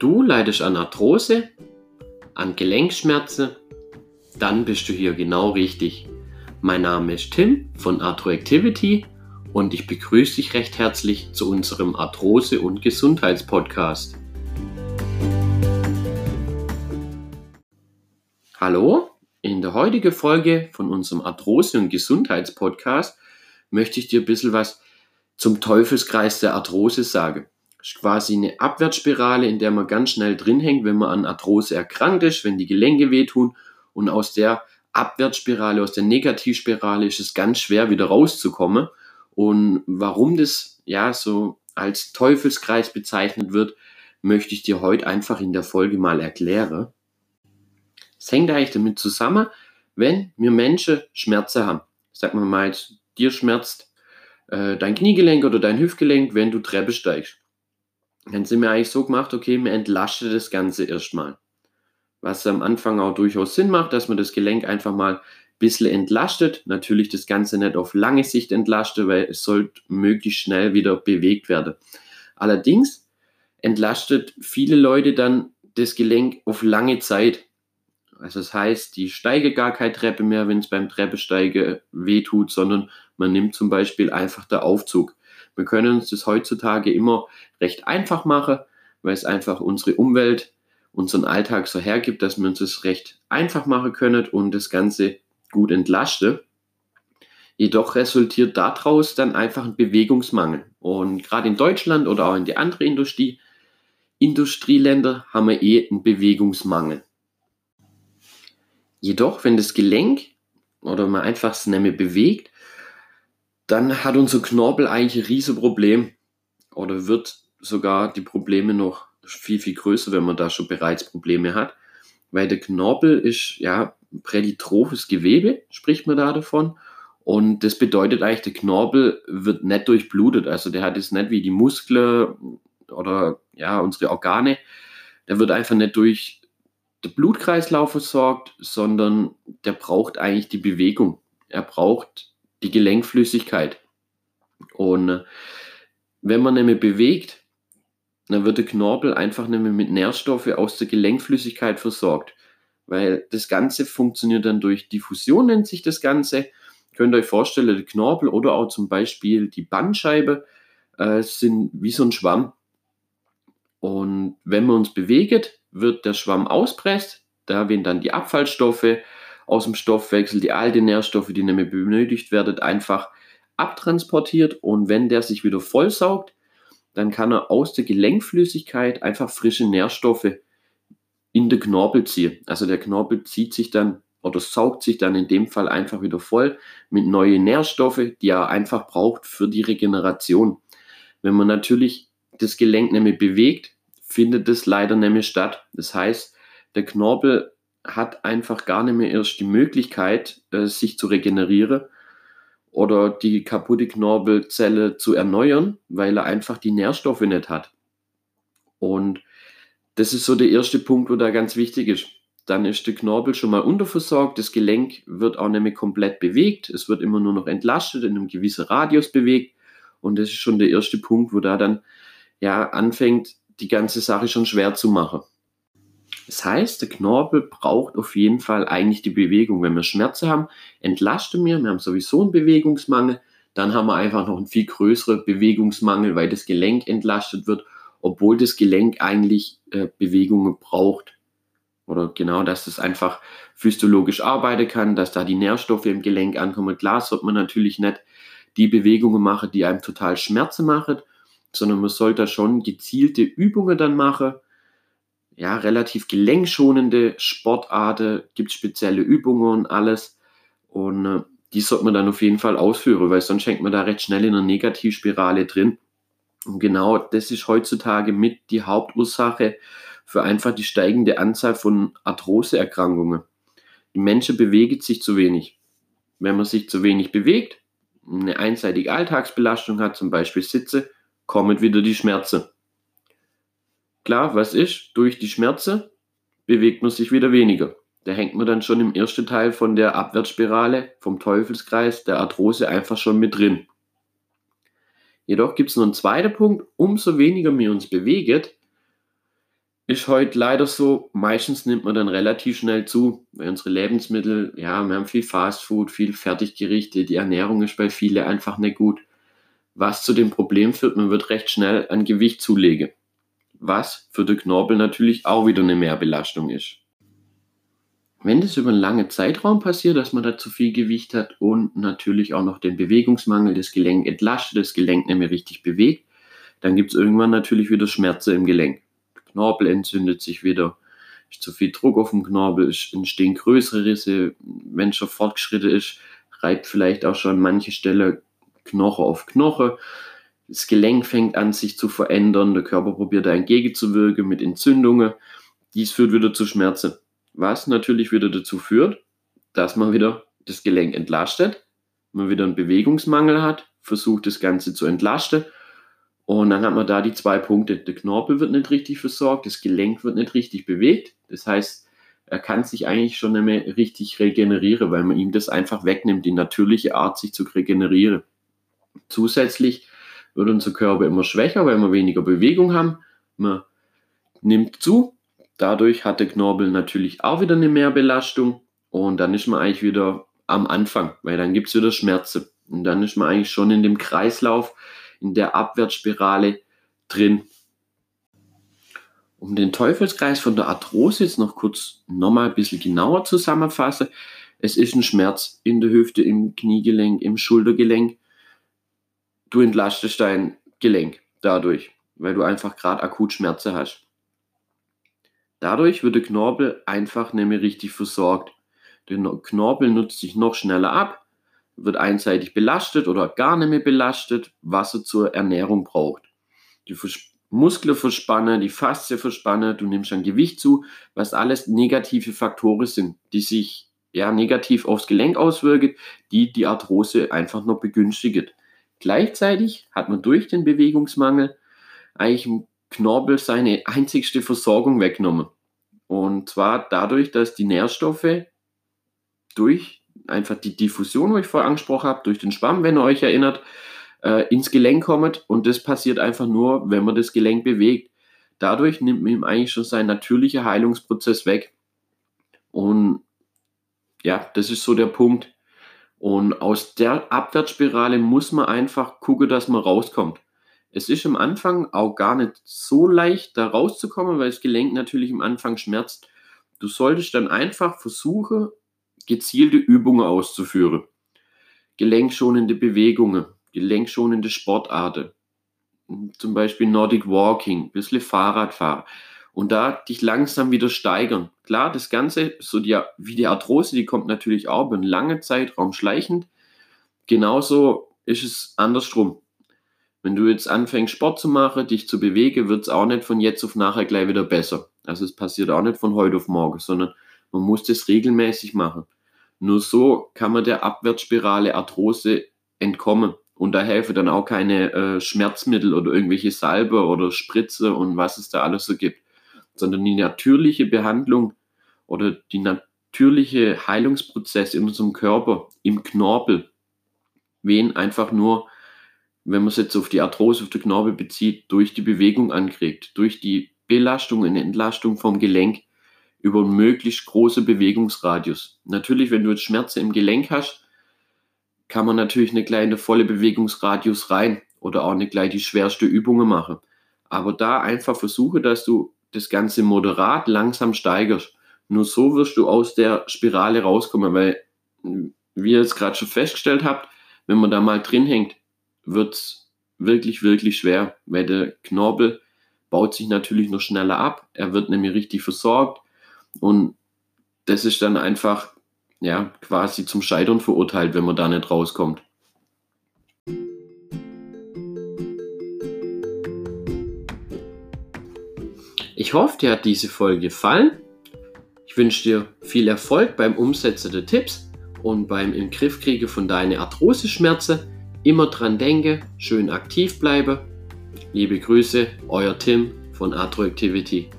Du leidest an Arthrose, an Gelenkschmerzen, dann bist du hier genau richtig. Mein Name ist Tim von Arthroactivity und ich begrüße dich recht herzlich zu unserem Arthrose- und Gesundheitspodcast. Hallo, in der heutigen Folge von unserem Arthrose- und Gesundheitspodcast möchte ich dir ein bisschen was zum Teufelskreis der Arthrose sagen quasi eine Abwärtsspirale, in der man ganz schnell drin hängt, wenn man an Arthrose erkrankt ist, wenn die Gelenke wehtun. Und aus der Abwärtsspirale, aus der Negativspirale ist es ganz schwer wieder rauszukommen. Und warum das ja so als Teufelskreis bezeichnet wird, möchte ich dir heute einfach in der Folge mal erklären. Es hängt eigentlich damit zusammen, wenn wir Menschen Schmerzen haben. Sag mal mal, dir schmerzt äh, dein Kniegelenk oder dein Hüftgelenk, wenn du Treppe steigst dann sind wir eigentlich so gemacht, okay, wir entlasten das Ganze erstmal. Was am Anfang auch durchaus Sinn macht, dass man das Gelenk einfach mal ein bisschen entlastet. Natürlich das Ganze nicht auf lange Sicht entlastet, weil es sollte möglichst schnell wieder bewegt werden. Allerdings entlastet viele Leute dann das Gelenk auf lange Zeit. Also das heißt, die steige gar keine Treppe mehr, wenn es beim Treppesteigen wehtut, sondern man nimmt zum Beispiel einfach der Aufzug. Wir können uns das heutzutage immer recht einfach machen, weil es einfach unsere Umwelt, unseren Alltag so hergibt, dass wir uns das recht einfach machen können und das Ganze gut entlasten. Jedoch resultiert daraus dann einfach ein Bewegungsmangel. Und gerade in Deutschland oder auch in die anderen Industrie, Industrieländer haben wir eh einen Bewegungsmangel. Jedoch, wenn das Gelenk oder man einfach es nicht mehr bewegt, dann hat unser Knorpel eigentlich ein Riesenproblem oder wird sogar die Probleme noch viel, viel größer, wenn man da schon bereits Probleme hat. Weil der Knorpel ist ja präditrophes Gewebe, spricht man da davon. Und das bedeutet eigentlich, der Knorpel wird nicht durchblutet. Also der hat es nicht wie die Muskeln oder ja, unsere Organe. Der wird einfach nicht durch den Blutkreislauf versorgt, sondern der braucht eigentlich die Bewegung. Er braucht die Gelenkflüssigkeit. Und äh, wenn man nämlich bewegt, dann wird der Knorpel einfach nämlich mit Nährstoffe aus der Gelenkflüssigkeit versorgt. Weil das Ganze funktioniert dann durch Diffusion, nennt sich das Ganze. Könnt ihr euch vorstellen, der Knorpel oder auch zum Beispiel die Bandscheibe äh, sind wie so ein Schwamm. Und wenn man uns bewegt, wird der Schwamm auspresst. Da werden dann die Abfallstoffe aus dem Stoffwechsel, die alten Nährstoffe, die mehr benötigt werden, einfach abtransportiert und wenn der sich wieder vollsaugt, dann kann er aus der Gelenkflüssigkeit einfach frische Nährstoffe in den Knorpel ziehen. Also der Knorpel zieht sich dann oder saugt sich dann in dem Fall einfach wieder voll mit neuen Nährstoffen, die er einfach braucht für die Regeneration. Wenn man natürlich das Gelenk nämlich bewegt, findet das leider nämlich statt. Das heißt, der Knorpel hat einfach gar nicht mehr erst die Möglichkeit, äh, sich zu regenerieren oder die kaputte Knorpelzelle zu erneuern, weil er einfach die Nährstoffe nicht hat. Und das ist so der erste Punkt, wo da ganz wichtig ist. Dann ist der Knorpel schon mal unterversorgt, das Gelenk wird auch nicht mehr komplett bewegt, es wird immer nur noch entlastet, in einem gewissen Radius bewegt. Und das ist schon der erste Punkt, wo da dann ja anfängt, die ganze Sache schon schwer zu machen. Das heißt, der Knorpel braucht auf jeden Fall eigentlich die Bewegung. Wenn wir Schmerzen haben, entlasten wir, wir haben sowieso einen Bewegungsmangel, dann haben wir einfach noch einen viel größeren Bewegungsmangel, weil das Gelenk entlastet wird, obwohl das Gelenk eigentlich äh, Bewegungen braucht. Oder genau, dass es einfach physiologisch arbeiten kann, dass da die Nährstoffe im Gelenk ankommen. Klar sollte man natürlich nicht die Bewegungen machen, die einem total Schmerzen machen, sondern man sollte schon gezielte Übungen dann machen, ja, relativ gelenkschonende Sportarten, gibt spezielle Übungen und alles. Und äh, die sollte man dann auf jeden Fall ausführen, weil sonst schenkt man da recht schnell in einer Negativspirale drin. Und genau das ist heutzutage mit die Hauptursache für einfach die steigende Anzahl von Arthroseerkrankungen. Die Menschen bewegen sich zu wenig. Wenn man sich zu wenig bewegt, eine einseitige Alltagsbelastung hat, zum Beispiel Sitze, kommen wieder die Schmerzen. Klar, was ist? Durch die Schmerzen bewegt man sich wieder weniger. Da hängt man dann schon im ersten Teil von der Abwärtsspirale, vom Teufelskreis der Arthrose einfach schon mit drin. Jedoch gibt es noch einen zweiten Punkt, umso weniger wir uns bewegen, ist heute leider so, meistens nimmt man dann relativ schnell zu, weil unsere Lebensmittel, ja, wir haben viel Fastfood, viel Fertiggerichte, die Ernährung ist bei vielen einfach nicht gut. Was zu dem Problem führt, man wird recht schnell an Gewicht zulegen. Was für den Knorpel natürlich auch wieder eine Mehrbelastung ist. Wenn das über einen langen Zeitraum passiert, dass man da zu viel Gewicht hat und natürlich auch noch den Bewegungsmangel, das Gelenk entlastet, das Gelenk nicht mehr richtig bewegt, dann gibt es irgendwann natürlich wieder Schmerzen im Gelenk. Knorpel entzündet sich wieder, ist zu viel Druck auf dem Knorpel, entstehen größere Risse, wenn schon fortgeschritten ist, reibt vielleicht auch schon manche Stelle Knoche auf Knoche. Das Gelenk fängt an, sich zu verändern, der Körper probiert da entgegenzuwirken mit Entzündungen. Dies führt wieder zu Schmerzen, was natürlich wieder dazu führt, dass man wieder das Gelenk entlastet, man wieder einen Bewegungsmangel hat, versucht das Ganze zu entlasten und dann hat man da die zwei Punkte. Der Knorpel wird nicht richtig versorgt, das Gelenk wird nicht richtig bewegt. Das heißt, er kann sich eigentlich schon nicht mehr richtig regenerieren, weil man ihm das einfach wegnimmt, die natürliche Art, sich zu regenerieren. Zusätzlich wird unser Körper immer schwächer, weil wir weniger Bewegung haben. Man nimmt zu. Dadurch hat der Knorpel natürlich auch wieder eine Mehrbelastung. Und dann ist man eigentlich wieder am Anfang, weil dann gibt es wieder Schmerzen. Und dann ist man eigentlich schon in dem Kreislauf, in der Abwärtsspirale drin. Um den Teufelskreis von der Arthrose jetzt noch kurz nochmal ein bisschen genauer zusammenfassen. Es ist ein Schmerz in der Hüfte, im Kniegelenk, im Schultergelenk. Du entlastest dein Gelenk dadurch, weil du einfach gerade akut Schmerzen hast. Dadurch wird der Knorpel einfach nicht mehr richtig versorgt. Der Knorpel nutzt sich noch schneller ab wird einseitig belastet oder gar nicht mehr belastet, was er zur Ernährung braucht. Die Muskeln verspannen, die Faszie verspannen, du nimmst an Gewicht zu, was alles negative Faktoren sind, die sich ja negativ aufs Gelenk auswirken, die die Arthrose einfach noch begünstigen. Gleichzeitig hat man durch den Bewegungsmangel eigentlich im Knorpel seine einzigste Versorgung weggenommen. Und zwar dadurch, dass die Nährstoffe durch einfach die Diffusion, die ich vorher angesprochen habe, durch den Schwamm, wenn ihr euch erinnert, äh, ins Gelenk kommt. Und das passiert einfach nur, wenn man das Gelenk bewegt. Dadurch nimmt man ihm eigentlich schon seinen natürlichen Heilungsprozess weg. Und ja, das ist so der Punkt. Und aus der Abwärtsspirale muss man einfach gucken, dass man rauskommt. Es ist am Anfang auch gar nicht so leicht, da rauszukommen, weil das Gelenk natürlich am Anfang schmerzt. Du solltest dann einfach versuchen, gezielte Übungen auszuführen. Gelenkschonende Bewegungen, gelenkschonende Sportarten, zum Beispiel Nordic Walking, ein bisschen Fahrradfahren und da dich langsam wieder steigern. Klar, das Ganze, so die, wie die Arthrose, die kommt natürlich auch über einen langen Zeitraum schleichend. Genauso ist es andersrum. Wenn du jetzt anfängst, Sport zu machen, dich zu bewegen, wird es auch nicht von jetzt auf nachher gleich wieder besser. Also es passiert auch nicht von heute auf morgen, sondern man muss das regelmäßig machen. Nur so kann man der Abwärtsspirale Arthrose entkommen. Und da helfen dann auch keine äh, Schmerzmittel oder irgendwelche Salbe oder Spritze und was es da alles so gibt, sondern die natürliche Behandlung oder die natürliche Heilungsprozess in unserem Körper, im Knorpel, wen einfach nur, wenn man es jetzt auf die Arthrose, auf den Knorpel bezieht, durch die Bewegung ankriegt, durch die Belastung und Entlastung vom Gelenk, über einen möglichst großen Bewegungsradius. Natürlich, wenn du jetzt Schmerzen im Gelenk hast, kann man natürlich eine kleine volle Bewegungsradius rein oder auch nicht gleich die schwerste Übungen machen. Aber da einfach versuche, dass du das Ganze moderat langsam steigerst. Nur so wirst du aus der Spirale rauskommen, weil, wie ihr jetzt gerade schon festgestellt habt, wenn man da mal drin hängt, wird es wirklich, wirklich schwer, weil der Knorpel baut sich natürlich noch schneller ab. Er wird nämlich richtig versorgt. Und das ist dann einfach ja, quasi zum Scheitern verurteilt, wenn man da nicht rauskommt. Ich hoffe, dir hat diese Folge gefallen. Ich wünsche dir viel Erfolg beim Umsetzen der Tipps und beim im von deinen Arthrose-Schmerzen. Immer dran denke, schön aktiv bleibe. Liebe Grüße, euer Tim von Arthroactivity.